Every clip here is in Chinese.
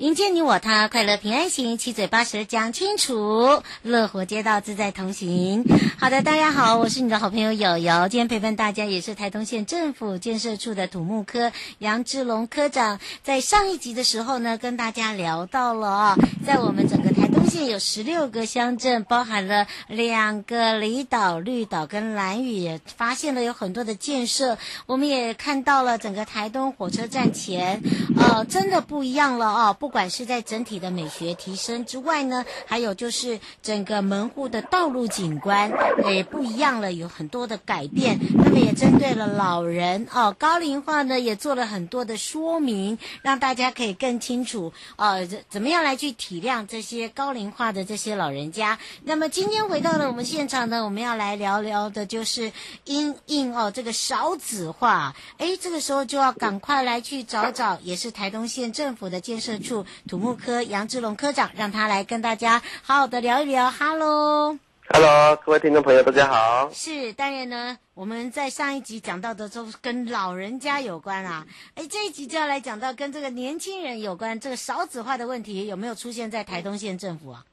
迎接你我他，快乐平安行，七嘴八舌讲清楚，乐活街道自在同行。好的，大家好，我是你的好朋友瑶瑶，今天陪伴大家也是台东县政府建设处的土木科杨志龙科长。在上一集的时候呢，跟大家聊到了啊，在我们整个台东县有十六个乡镇，包含了两个离岛绿岛跟兰屿，也发现了有很多的建设。我们也看到了整个台东火车站前，呃，真的不一样了啊，不。不管是在整体的美学提升之外呢，还有就是整个门户的道路景观也不一样了，有很多的改变。那么也针对了老人哦，高龄化呢也做了很多的说明，让大家可以更清楚哦，怎怎么样来去体谅这些高龄化的这些老人家。那么今天回到了我们现场呢，我们要来聊聊的就是因应哦这个少子化，哎，这个时候就要赶快来去找找，也是台东县政府的建设处。土木科杨志龙科长，让他来跟大家好好的聊一聊。Hello，Hello，各位听众朋友，大家好。是，当然呢，我们在上一集讲到的都跟老人家有关啊。哎，这一集就要来讲到跟这个年轻人有关，这个少子化的问题有没有出现在台东县政府啊？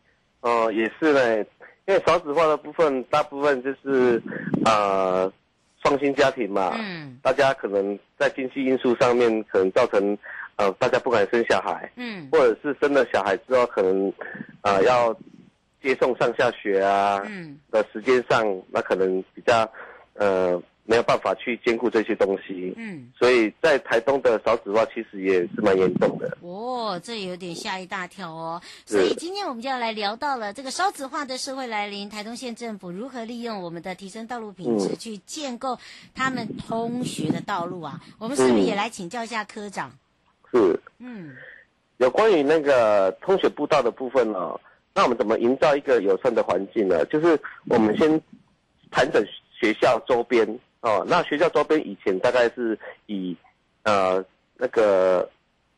哦，也是呢，因为少子化的部分，大部分就是呃双薪家庭嘛。嗯。大家可能在经济因素上面，可能造成。呃，大家不敢生小孩，嗯，或者是生了小孩之后，可能，呃，要接送上下学啊，嗯，的时间上，那可能比较，呃，没有办法去兼顾这些东西，嗯，所以在台东的少子化其实也是蛮严重的。哦，这有点吓一大跳哦。所以今天我们就要来聊到了这个少子化的社会来临，台东县政府如何利用我们的提升道路品质去建构他们通学的道路啊？我们是不是也来请教一下科长？是，嗯，有关于那个通学步道的部分呢、哦，那我们怎么营造一个友善的环境呢？就是我们先盘整学校周边哦，那学校周边以前大概是以呃那个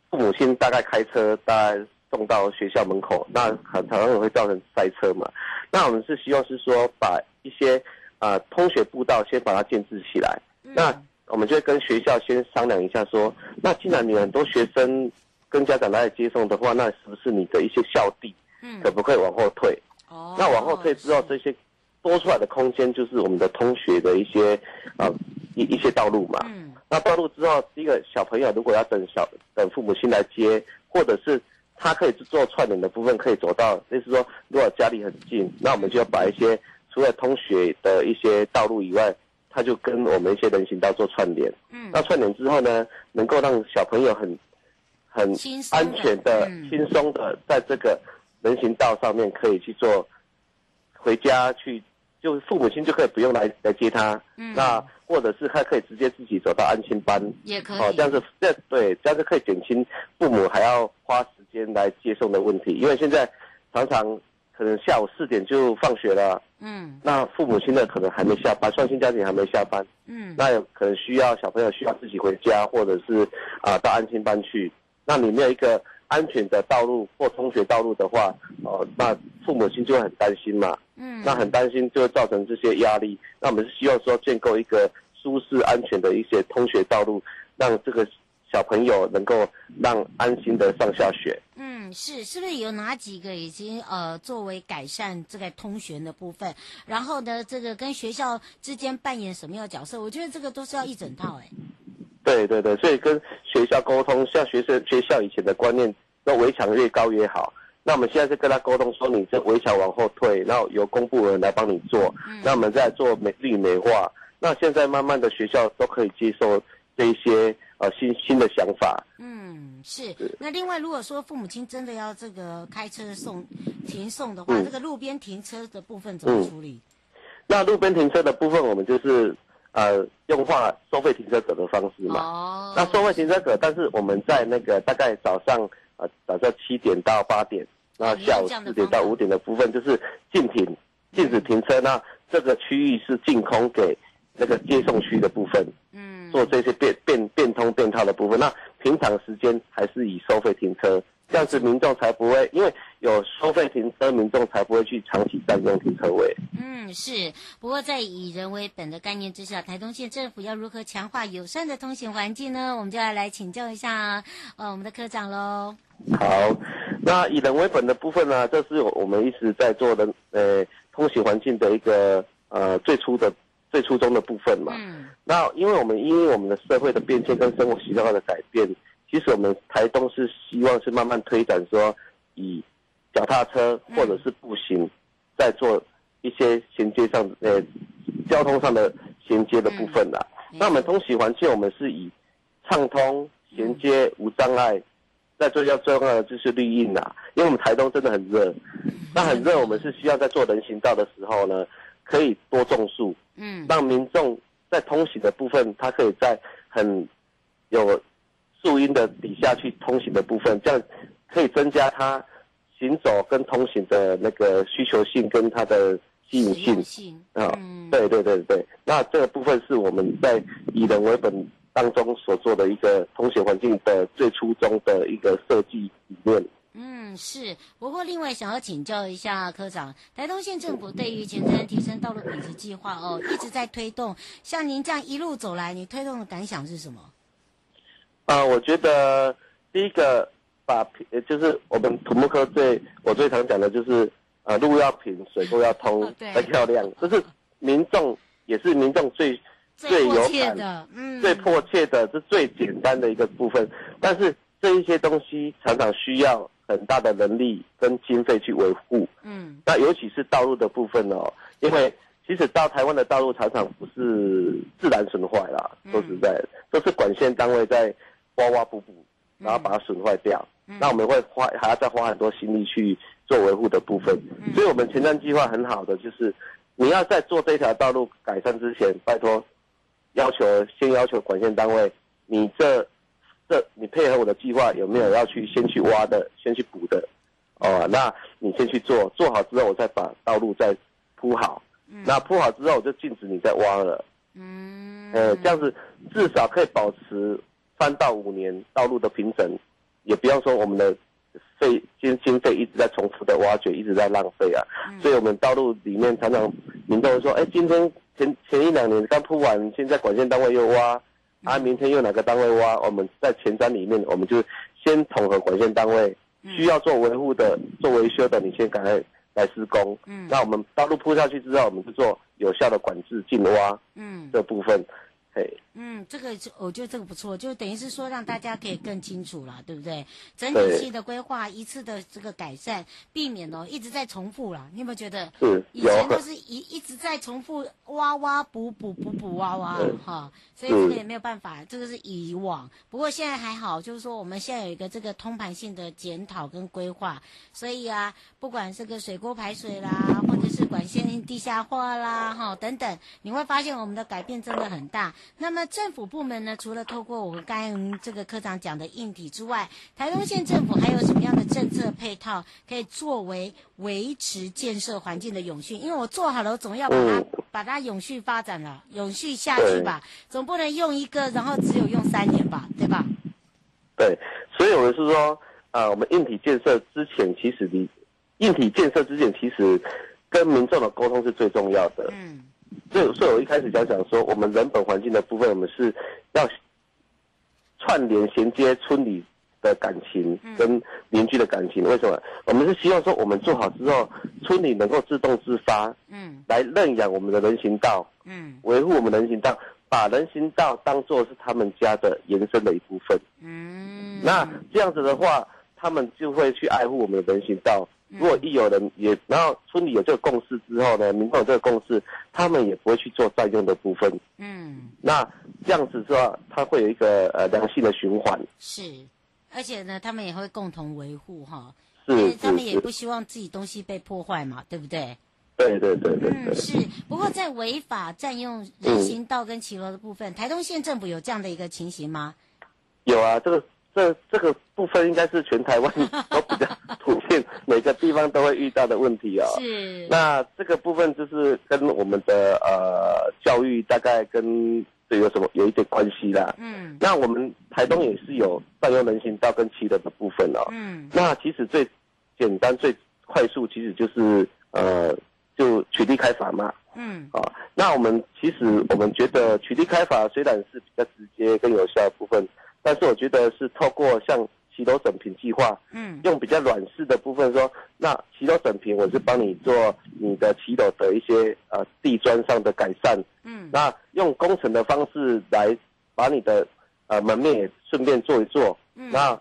父母亲大概开车大概送到学校门口，那很常常会造成塞车嘛。那我们是希望是说把一些呃通学步道先把它建置起来，嗯、那。我们就会跟学校先商量一下，说，那既然你很多学生跟家长来接送的话，那是不是你的一些校地，嗯，可不可以往后退？哦，那往后退之后，这些多出来的空间就是我们的通学的一些啊一一些道路嘛。嗯，那道路之后，第一个小朋友如果要等小等父母亲来接，或者是他可以做串联的部分，可以走到，就是说如果家里很近，那我们就要把一些除了通学的一些道路以外。他就跟我们一些人行道做串联，嗯，那串联之后呢，能够让小朋友很很安全的、轻松的，在这个人行道上面可以去做回家去，就父母亲就可以不用来来接他，嗯，那或者是他可以直接自己走到安心班，也可以，哦，这样子这对，这样子可以减轻父母还要花时间来接送的问题，因为现在常常。可能下午四点就放学了，嗯，那父母亲呢可能还没下班，双薪家庭还没下班，嗯，那有可能需要小朋友需要自己回家，或者是啊、呃、到安心班去，那你没有一个安全的道路或通学道路的话，哦、呃，那父母亲就会很担心嘛，嗯，那很担心就会造成这些压力，那我们是希望说建构一个舒适安全的一些通学道路，让这个。小朋友能够让安心的上下学。嗯，是，是不是有哪几个已经呃作为改善这个通学的部分？然后呢，这个跟学校之间扮演什么样的角色？我觉得这个都是要一整套哎。对对对，所以跟学校沟通，像学生学校以前的观念，那围墙越高越好。那我们现在是跟他沟通说，你这围墙往后退，然后由公部门来帮你做。嗯。那我们再做美丽美化。那现在慢慢的学校都可以接受这一些。呃，新新的想法。嗯，是。那另外，如果说父母亲真的要这个开车送停送的话，嗯、这个路边停车的部分怎么处理？那路边停车的部分，我们就是呃用化收费停车格的方式嘛。哦。那收费停车格，但是我们在那个大概早上呃早上七点到八点，然后下午四点到五点的部分就是禁停，禁止停车。那这个区域是净空给那个接送区的部分。嗯。做这些变变变通变套的部分，那平常时间还是以收费停车。这样子民众才不会，因为有收费停车，民众才不会去长期占用停车位。嗯，是。不过在以人为本的概念之下，台东县政府要如何强化友善的通行环境呢？我们就要来请教一下呃我们的科长喽。好，那以人为本的部分呢，这是我们一直在做的呃通行环境的一个呃最初的最初衷的部分嘛。嗯。那因为我们因为我们的社会的变迁跟生活习惯的改变。其实我们台东是希望是慢慢推展，说以脚踏车或者是步行，在做一些衔接上呃交通上的衔接的部分啦。那我们通行环境，我们是以畅通、衔接、无障碍，在最要重要的就是绿荫啦。因为我们台东真的很热，那很热，我们是需要在做人行道的时候呢，可以多种树，嗯，让民众在通行的部分，他可以在很有。树荫的底下去通行的部分，这样可以增加他行走跟通行的那个需求性跟它的吸引性。性啊，嗯、对对对对。那这个部分是我们在以人为本当中所做的一个通行环境的最初衷的一个设计理念。嗯，是。不过另外想要请教一下科长，台东县政府对于前瞻提升道路品质计划哦，一直在推动。像您这样一路走来，你推动的感想是什么？啊，我觉得第一个把就是我们土木科最我最常讲的就是，呃，路要平，水沟要通，再漂亮，这是民众也是民众最最有感的，嗯，最迫切的，是最简单的一个部分。但是这一些东西常常需要很大的能力跟经费去维护，嗯，那尤其是道路的部分哦，因为其实到台湾的道路常常不是自然损坏啦，说实在，都是管线单位在。挖挖补补，然后把它损坏掉，嗯、那我们会花还要再花很多心力去做维护的部分。嗯、所以，我们前瞻计划很好的就是，你要在做这条道路改善之前，拜托要求先要求管线单位，你这这你配合我的计划有没有要去先去挖的，先去补的？哦，那你先去做，做好之后我再把道路再铺好。嗯、那铺好之后我就禁止你再挖了。嗯，呃，这样子至少可以保持。三到五年道路的平整，也不要说我们的费经经费一直在重复的挖掘，一直在浪费啊。嗯、所以，我们道路里面常常民众会说：“哎，今天前前一两年刚铺完，现在管线单位又挖，嗯、啊，明天用哪个单位挖？”我们在前瞻里面，我们就先统合管线单位需要做维护的、做维修的，你先赶快来施工。嗯，那我们道路铺下去之后，我们就做有效的管制、净挖。嗯，这部分。嗯，这个我觉得这个不错，就等于是说让大家可以更清楚了，对不对？整体性的规划，一次的这个改善，避免哦一直在重复了。你有没有觉得？是。以前都是一一直在重复挖挖补补补补挖挖哈，所以这个也没有办法，这个是以往。不过现在还好，就是说我们现在有一个这个通盘性的检讨跟规划，所以啊，不管这个水沟排水啦，或者是管线地下化啦，哈等等，你会发现我们的改变真的很大。那么政府部门呢，除了透过我们刚刚这个科长讲的硬体之外，台东县政府还有什么样的政策配套，可以作为维持建设环境的永续？因为我做好了，我总要把它、嗯、把它永续发展了，永续下去吧，对总不能用一个，然后只有用三年吧，对吧？对，所以我们是说，呃，我们硬体建设之前，其实你硬体建设之前，其实跟民众的沟通是最重要的。嗯。所以，所以我一开始讲讲说，我们人本环境的部分，我们是要串联衔接村里的感情跟邻居的感情。为什么？我们是希望说，我们做好之后，村里能够自动自发，嗯，来认养我们的人行道，嗯，维护我们人行道，把人行道当做是他们家的延伸的一部分，嗯，那这样子的话，他们就会去爱护我们的人行道。如果一有人也，然后村里有这个共识之后呢，民众有这个共识，他们也不会去做占用的部分。嗯，那这样子说，它会有一个呃良性的循环。是，而且呢，他们也会共同维护哈。是，他们也不希望自己东西被破坏嘛，对不对？对对对对对。嗯，是。不过在违法占用人行道跟骑楼的部分，嗯、台东县政府有这样的一个情形吗？有啊，这个这这个部分应该是全台湾 都比较普遍，每个地方都会遇到的问题啊、哦。是。那这个部分就是跟我们的呃教育大概跟这有什么有一点关系啦。嗯。那我们台东也是有占用人行道跟骑楼的部分哦。嗯。那其实最简单最快速其实就是呃。就取缔开罚嘛，嗯，啊，那我们其实我们觉得取缔开罚虽然是比较直接跟有效的部分，但是我觉得是透过像骑楼整平计划，嗯，用比较软式的部分说，那骑楼整平我是帮你做你的骑楼的一些呃地砖上的改善，嗯，那用工程的方式来把你的呃门面也顺便做一做，嗯，那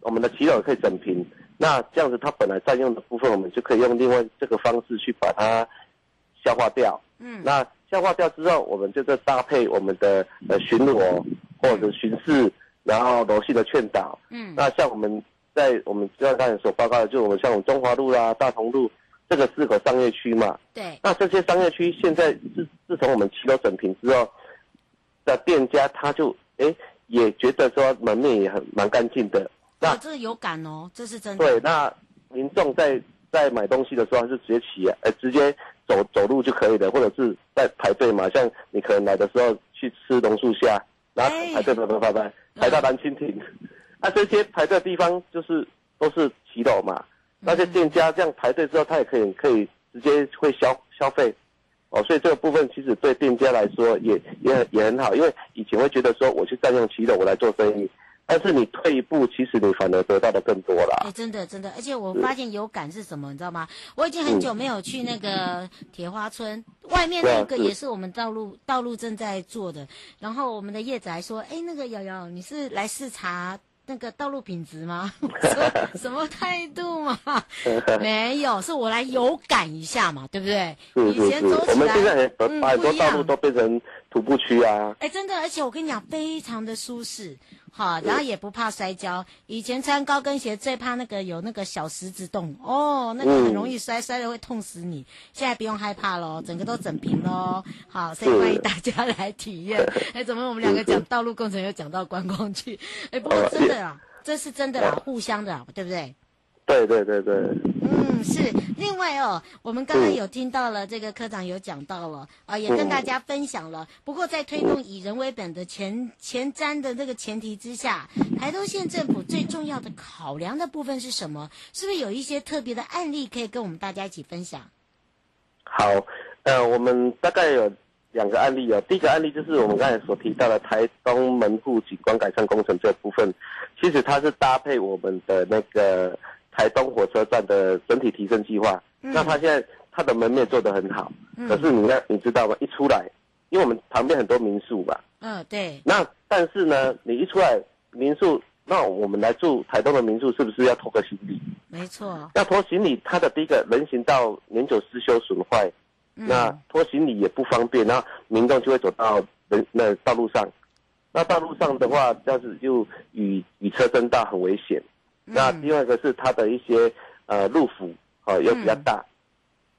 我们的骑楼可以整平。那这样子，它本来占用的部分，我们就可以用另外这个方式去把它消化掉。嗯，那消化掉之后，我们就再搭配我们的呃巡逻或者巡视，然后柔性的劝导。嗯，那像我们在我们刚才所报告的，就我们像我们中华路啦、大同路这个四个商业区嘛。对。那这些商业区现在自自从我们骑楼整平之后，的店家他就哎也觉得说门面也很蛮干净的。那、哦、这是有感哦，这是真的。对，那民众在在买东西的时候，还是直接起，呃，直接走走路就可以的，或者是在排队嘛。像你可能来的时候去吃榕树下，然后排队排排排排排到蓝蜻蜓，啊、这些排队的地方就是都是骑楼嘛。那些店家这样排队之后，他也可以可以直接会消消费，哦，所以这个部分其实对店家来说也也也很好，因为以前会觉得说我去占用骑楼我来做生意。但是你退一步，其实你反而得到的更多了。哎，真的真的，而且我发现有感是什么，你知道吗？我已经很久没有去那个 铁花村，外面那个也是我们道路道路正在做的。然后我们的叶子还说：“哎，那个瑶瑶，你是来视察那个道路品质吗？” 我说：“什么态度嘛？没有，是我来有感一下嘛，对不对？以前走起来，我们现在很很多道路都变成徒步区啊。哎，真的，而且我跟你讲，非常的舒适。”好，然后也不怕摔跤。以前穿高跟鞋最怕那个有那个小石子洞哦，那个很容易摔，摔了会痛死你。现在不用害怕喽，整个都整平喽。好，所以欢迎大家来体验。哎，怎么我们两个讲道路工程又讲到观光去？哎，不过真的啦，这是真的啦，互相的啦，对不对？对对对对。嗯，是。另外哦，我们刚刚有听到了，这个科长有讲到了啊，也跟大家分享了。不过在推动以人为本的前前瞻的这个前提之下，台东县政府最重要的考量的部分是什么？是不是有一些特别的案例可以跟我们大家一起分享？好，呃，我们大概有两个案例哦。第一个案例就是我们刚才所提到的台东门户景观改善工程这部分，其实它是搭配我们的那个。台东火车站的整体提升计划，嗯、那他现在他的门面做得很好，嗯、可是你看，你知道吗？一出来，因为我们旁边很多民宿吧，嗯，对。那但是呢，你一出来民宿，那我们来住台东的民宿，是不是要拖个行李？没错。要拖行李，它的第一个人行道年久失修损坏，嗯、那拖行李也不方便，那民众就会走到人那道路上，那道路上的话，这样子就与与车争道很危险。那另外一个是它的一些呃路幅啊又比较大，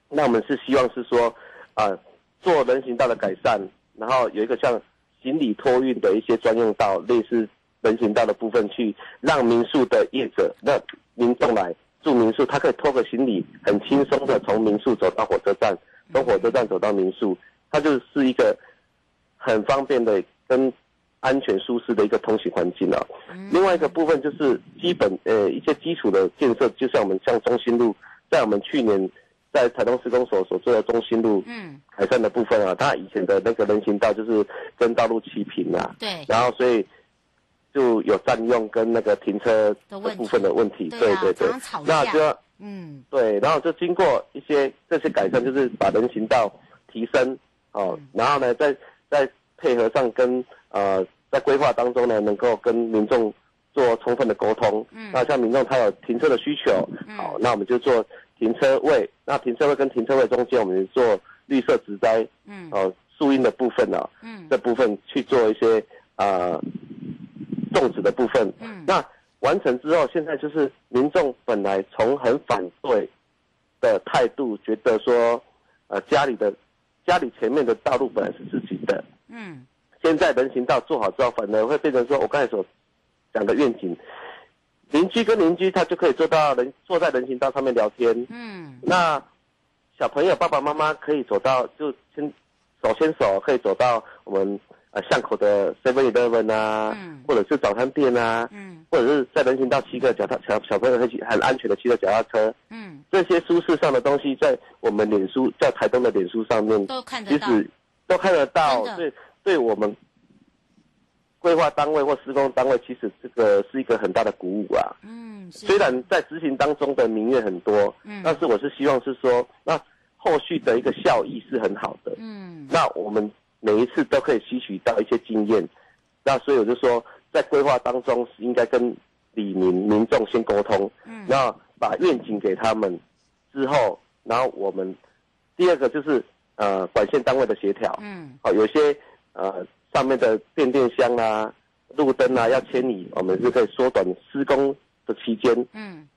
嗯、那我们是希望是说啊、呃、做人行道的改善，然后有一个像行李托运的一些专用道，类似人行道的部分，去让民宿的业者，那民众来住民宿，他可以拖个行李，很轻松的从民宿走到火车站，从火车站走到民宿，它就是一个很方便的跟。安全舒适的一个通行环境啊，另外一个部分就是基本呃一些基础的建设，就像我们像中心路，在我们去年在台东施工所所做的中心路嗯。改善的部分啊，它以前的那个人行道就是跟道路齐平啊，对，然后所以就有占用跟那个停车的部分的问题，对对对，那就要嗯。对，然后就经过一些这些改善，就是把人行道提升哦，然后呢再再配合上跟呃，在规划当中呢，能够跟民众做充分的沟通。嗯，那像民众他有停车的需求，嗯、好，那我们就做停车位。那停车位跟停车位中间，我们就做绿色植栽。嗯，哦、呃，树荫的部分呢、啊，嗯，这部分去做一些呃种植的部分。嗯，那完成之后，现在就是民众本来从很反对的态度，觉得说呃家里的家里前面的道路本来是自己的，嗯，现在人行道做好之后，反而会变成说我刚才所讲的愿景，邻居跟邻居他就可以做到人坐在人行道上面聊天，嗯，那小朋友爸爸妈妈可以走到就牵手牵手可以走到我们。呃，巷口的 Seven Eleven 啊，嗯，或者是早餐店啊，嗯，或者是在人行道骑个脚踏小小朋友很很安全的骑个脚踏车，嗯，这些舒适上的东西，在我们脸书在台东的脸书上面都看得到，其实都看得到，对，对我们规划单位或施工单位，其实这个是一个很大的鼓舞啊。嗯，虽然在执行当中的民怨很多，嗯，但是我是希望是说，那后续的一个效益是很好的，嗯，那我们。每一次都可以吸取到一些经验，那所以我就说，在规划当中是应该跟里民民众先沟通，嗯，然后把愿景给他们之后，然后我们第二个就是呃管线单位的协调，嗯，好，有些呃上面的变电箱啊、路灯啊要迁移，我们是可以缩短施工的期间，嗯，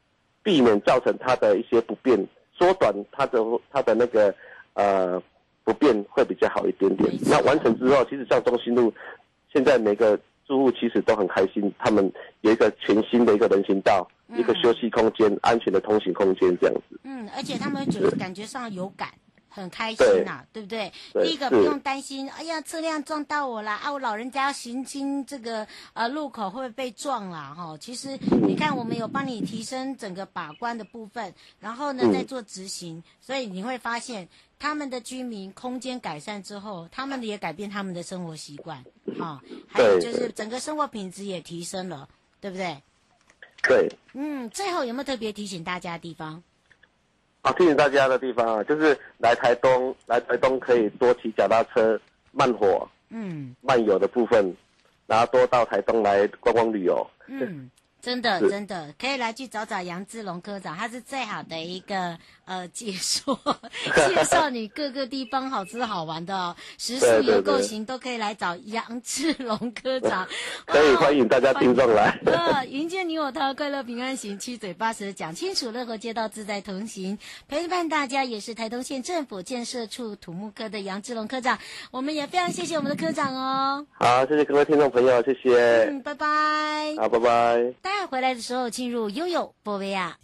避免造成它的一些不便，缩短它的它的那个呃。不便会比较好一点点。那完成之后，其实像中心路，现在每个住户其实都很开心，他们有一个全新的一个人行道，嗯、一个休息空间，安全的通行空间这样子。嗯，而且他们就是感觉上有感。很开心呐、啊，对，对不对？对第一个不用担心，哎呀，车辆撞到我啦啊！我老人家要行经这个呃路口会不会被撞啦哈？其实你看，我们有帮你提升整个把关的部分，然后呢再做执行，嗯、所以你会发现他们的居民空间改善之后，他们也改变他们的生活习惯，哈，还有就是整个生活品质也提升了，对不对？对。嗯，最后有没有特别提醒大家的地方？好，提醒大家的地方啊，就是来台东，来台东可以多骑脚踏车、慢火、嗯，慢游的部分，然后多到台东来观光旅游。嗯。真的，真的可以来去找找杨志龙科长，他是最好的一个呃解说，介绍你各个地方好吃好玩的哦。食宿游购行都可以来找杨志龙科长，可以欢迎大家听众来。呃，迎接你我他，快乐平安行，七嘴八舌讲清楚，乐活街道自在同行，陪伴大家也是台东县政府建设处土木科的杨志龙科长，我们也非常谢谢我们的科长哦。好，谢谢各位听众朋友，谢谢。嗯，拜拜。好，拜拜。再回来的时候，进入悠悠波维亚。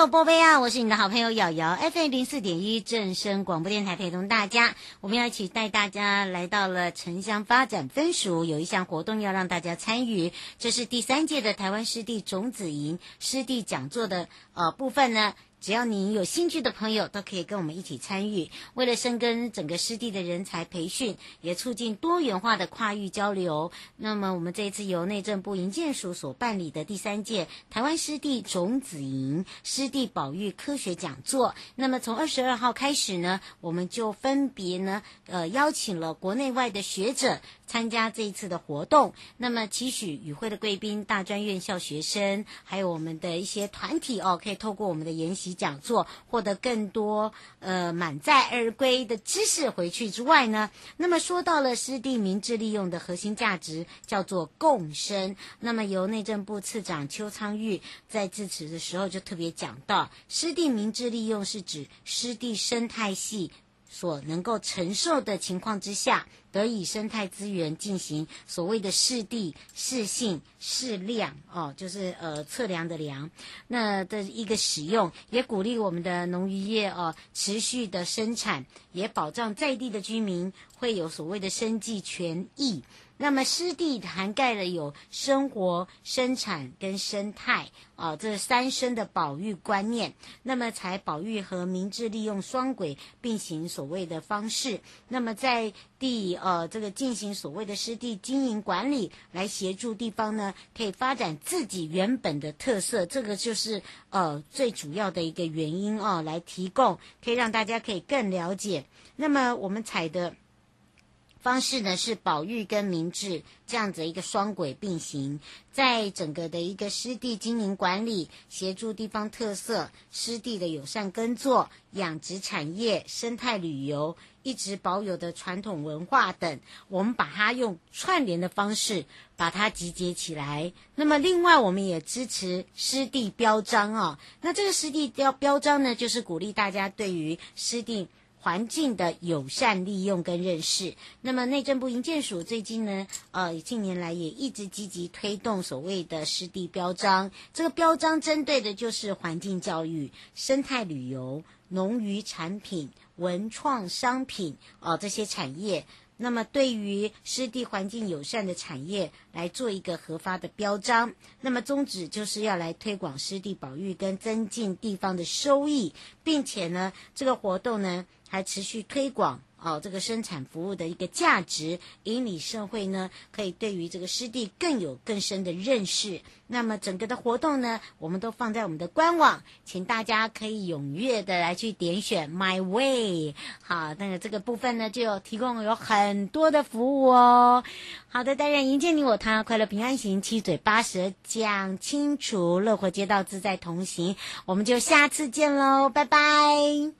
回到了悠悠波菲啊，我是你的好朋友瑶瑶，FM 零四点一正声广播电台，陪同大家，我们要一起带大家来到了城乡发展分署，有一项活动要让大家参与，这是第三届的台湾湿地种子营湿地讲座的呃部分呢。只要你有兴趣的朋友，都可以跟我们一起参与。为了深耕整个湿地的人才培训，也促进多元化的跨域交流，那么我们这一次由内政部营建署所办理的第三届台湾湿地种子营湿地保育科学讲座，那么从二十二号开始呢，我们就分别呢，呃，邀请了国内外的学者。参加这一次的活动，那么期许与会的贵宾、大专院校学生，还有我们的一些团体哦，可以透过我们的研习讲座，获得更多呃满载而归的知识回去之外呢，那么说到了湿地明智利用的核心价值，叫做共生。那么由内政部次长邱苍玉在致辞的时候就特别讲到，湿地明智利用是指湿地生态系。所能够承受的情况之下，得以生态资源进行所谓的适地、适性、适量哦，就是呃测量的量，那的一个使用，也鼓励我们的农渔业哦持续的生产，也保障在地的居民会有所谓的生计权益。那么湿地涵盖了有生活、生产跟生态啊，这三生的保育观念，那么才保育和明智利用双轨并行所谓的方式。那么在地呃这个进行所谓的湿地经营管理，来协助地方呢可以发展自己原本的特色，这个就是呃最主要的一个原因哦，来提供可以让大家可以更了解。那么我们采的。方式呢是保育跟明智这样子一个双轨并行，在整个的一个湿地经营管理、协助地方特色、湿地的友善耕作、养殖产业、生态旅游、一直保有的传统文化等，我们把它用串联的方式把它集结起来。那么另外，我们也支持湿地标章啊、那这个湿地标标章呢，就是鼓励大家对于湿地。环境的友善利用跟认识，那么内政部营建署最近呢，呃，近年来也一直积极推动所谓的湿地标章。这个标章针对的就是环境教育、生态旅游、农渔产品、文创商品啊、这些产业。那么对于湿地环境友善的产业来做一个核发的标章，那么宗旨就是要来推广湿地保育跟增进地方的收益，并且呢，这个活动呢。还持续推广哦，这个生产服务的一个价值，引领社会呢，可以对于这个湿地更有更深的认识。那么整个的活动呢，我们都放在我们的官网，请大家可以踊跃的来去点选 My Way。好，那个这个部分呢，就提供有很多的服务哦。好的，大家迎接你我他，快乐平安行，七嘴八舌讲清楚，乐活街道自在同行。我们就下次见喽，拜拜。